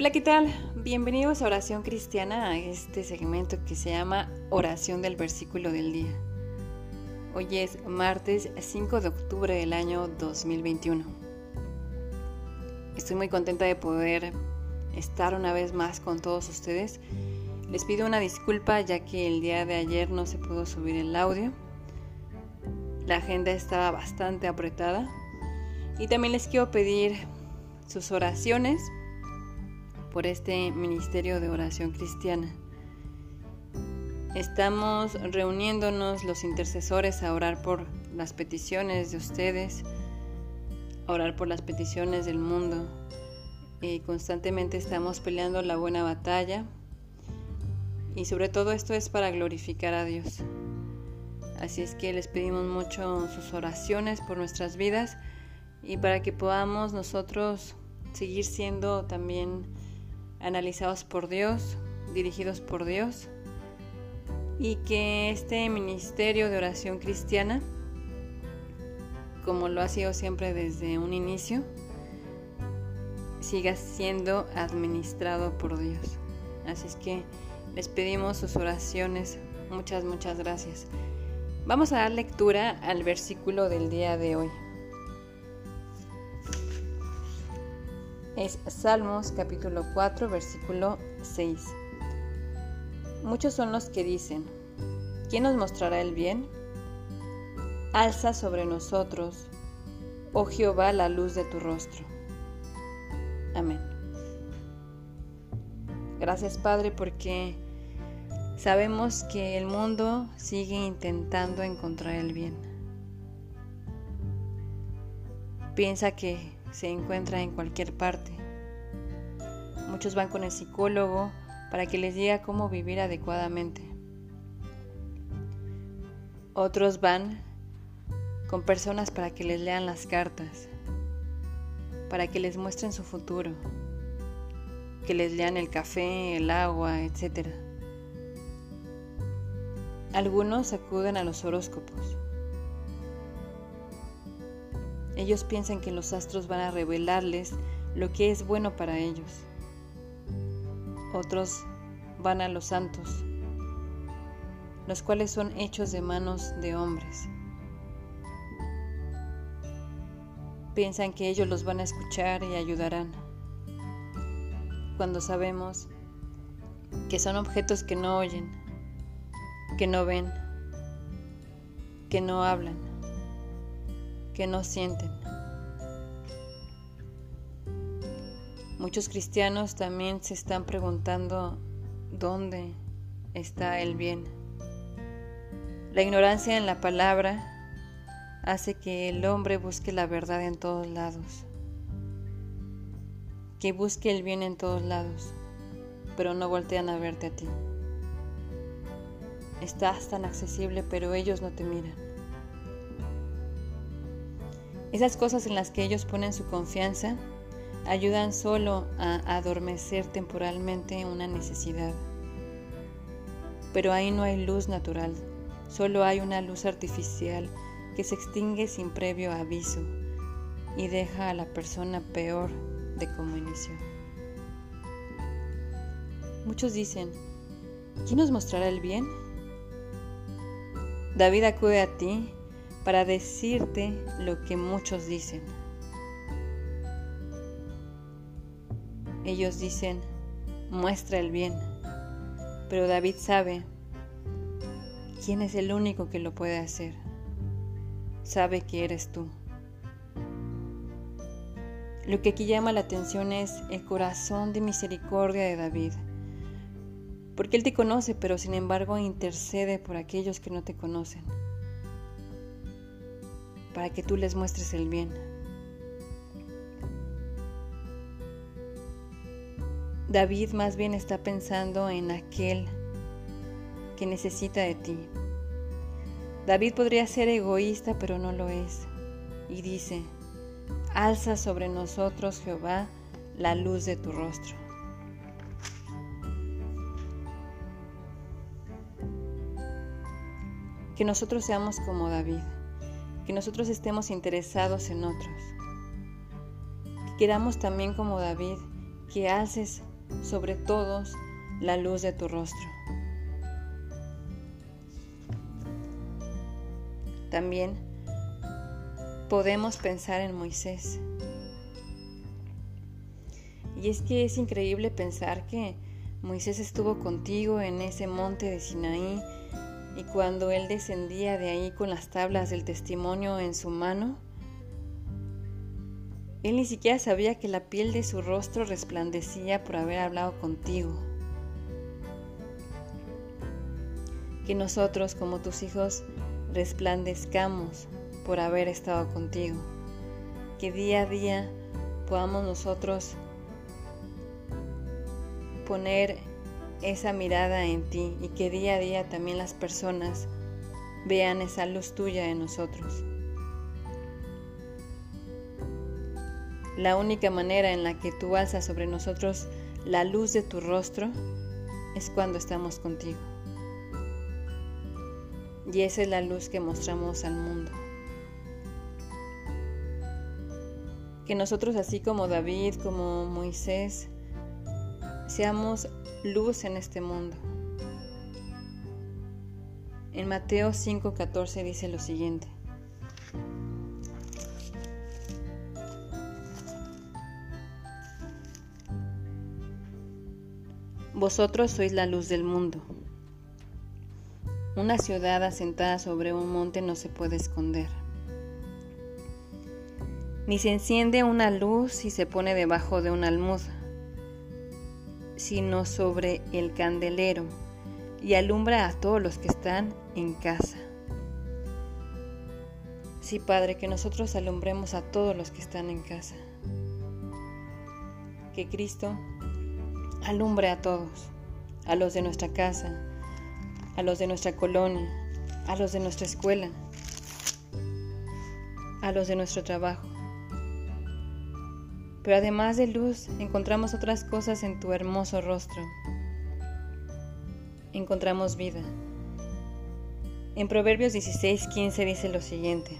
Hola, ¿qué tal? Bienvenidos a Oración Cristiana, a este segmento que se llama Oración del Versículo del Día. Hoy es martes 5 de octubre del año 2021. Estoy muy contenta de poder estar una vez más con todos ustedes. Les pido una disculpa ya que el día de ayer no se pudo subir el audio. La agenda estaba bastante apretada. Y también les quiero pedir sus oraciones por este Ministerio de Oración Cristiana. Estamos reuniéndonos los intercesores a orar por las peticiones de ustedes, a orar por las peticiones del mundo. Y constantemente estamos peleando la buena batalla. Y sobre todo esto es para glorificar a Dios. Así es que les pedimos mucho sus oraciones por nuestras vidas y para que podamos nosotros seguir siendo también analizados por Dios, dirigidos por Dios, y que este ministerio de oración cristiana, como lo ha sido siempre desde un inicio, siga siendo administrado por Dios. Así es que les pedimos sus oraciones. Muchas, muchas gracias. Vamos a dar lectura al versículo del día de hoy. Es Salmos capítulo 4 versículo 6. Muchos son los que dicen, ¿quién nos mostrará el bien? Alza sobre nosotros, oh Jehová, la luz de tu rostro. Amén. Gracias Padre porque sabemos que el mundo sigue intentando encontrar el bien. Piensa que se encuentra en cualquier parte. Muchos van con el psicólogo para que les diga cómo vivir adecuadamente. Otros van con personas para que les lean las cartas, para que les muestren su futuro, que les lean el café, el agua, etc. Algunos acuden a los horóscopos ellos piensan que los astros van a revelarles lo que es bueno para ellos. Otros van a los santos, los cuales son hechos de manos de hombres. Piensan que ellos los van a escuchar y ayudarán, cuando sabemos que son objetos que no oyen, que no ven, que no hablan que no sienten. Muchos cristianos también se están preguntando dónde está el bien. La ignorancia en la palabra hace que el hombre busque la verdad en todos lados, que busque el bien en todos lados, pero no voltean a verte a ti. Estás tan accesible, pero ellos no te miran. Esas cosas en las que ellos ponen su confianza ayudan solo a adormecer temporalmente una necesidad. Pero ahí no hay luz natural, solo hay una luz artificial que se extingue sin previo aviso y deja a la persona peor de como inició. Muchos dicen, ¿quién nos mostrará el bien? David acude a ti para decirte lo que muchos dicen. Ellos dicen, muestra el bien, pero David sabe quién es el único que lo puede hacer. Sabe que eres tú. Lo que aquí llama la atención es el corazón de misericordia de David, porque Él te conoce, pero sin embargo intercede por aquellos que no te conocen para que tú les muestres el bien. David más bien está pensando en aquel que necesita de ti. David podría ser egoísta, pero no lo es. Y dice, alza sobre nosotros, Jehová, la luz de tu rostro. Que nosotros seamos como David que nosotros estemos interesados en otros. Que queramos también como David que alces sobre todos la luz de tu rostro. También podemos pensar en Moisés. Y es que es increíble pensar que Moisés estuvo contigo en ese monte de Sinaí y cuando él descendía de ahí con las tablas del testimonio en su mano, él ni siquiera sabía que la piel de su rostro resplandecía por haber hablado contigo. Que nosotros como tus hijos resplandezcamos por haber estado contigo. Que día a día podamos nosotros poner esa mirada en ti y que día a día también las personas vean esa luz tuya en nosotros. La única manera en la que tú alzas sobre nosotros la luz de tu rostro es cuando estamos contigo. Y esa es la luz que mostramos al mundo. Que nosotros, así como David, como Moisés, seamos luz en este mundo. En Mateo 5:14 dice lo siguiente. Vosotros sois la luz del mundo. Una ciudad asentada sobre un monte no se puede esconder. Ni se enciende una luz y se pone debajo de una almuda, sino sobre el candelero y alumbra a todos los que están en casa. Sí, Padre, que nosotros alumbremos a todos los que están en casa. Que Cristo alumbre a todos, a los de nuestra casa, a los de nuestra colonia, a los de nuestra escuela, a los de nuestro trabajo. Pero además de luz, encontramos otras cosas en tu hermoso rostro. Encontramos vida. En Proverbios 16:15 dice lo siguiente.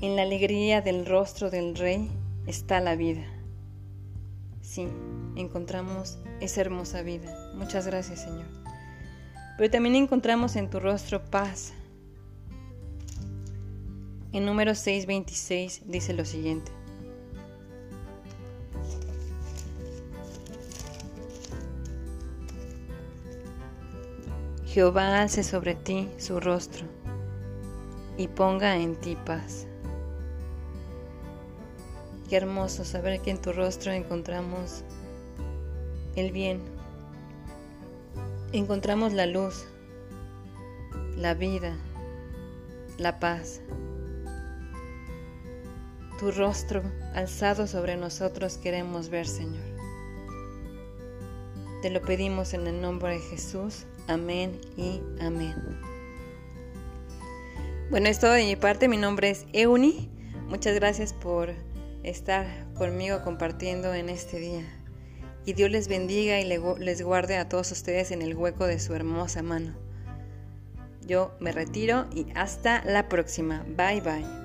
En la alegría del rostro del rey está la vida. Sí, encontramos esa hermosa vida. Muchas gracias, Señor. Pero también encontramos en tu rostro paz. En número 6:26 dice lo siguiente. Jehová alce sobre ti su rostro y ponga en ti paz. Qué hermoso saber que en tu rostro encontramos el bien, encontramos la luz, la vida, la paz. Tu rostro alzado sobre nosotros queremos ver, Señor. Te lo pedimos en el nombre de Jesús. Amén y amén. Bueno, es todo de mi parte. Mi nombre es Euni. Muchas gracias por estar conmigo compartiendo en este día. Y Dios les bendiga y les guarde a todos ustedes en el hueco de su hermosa mano. Yo me retiro y hasta la próxima. Bye bye.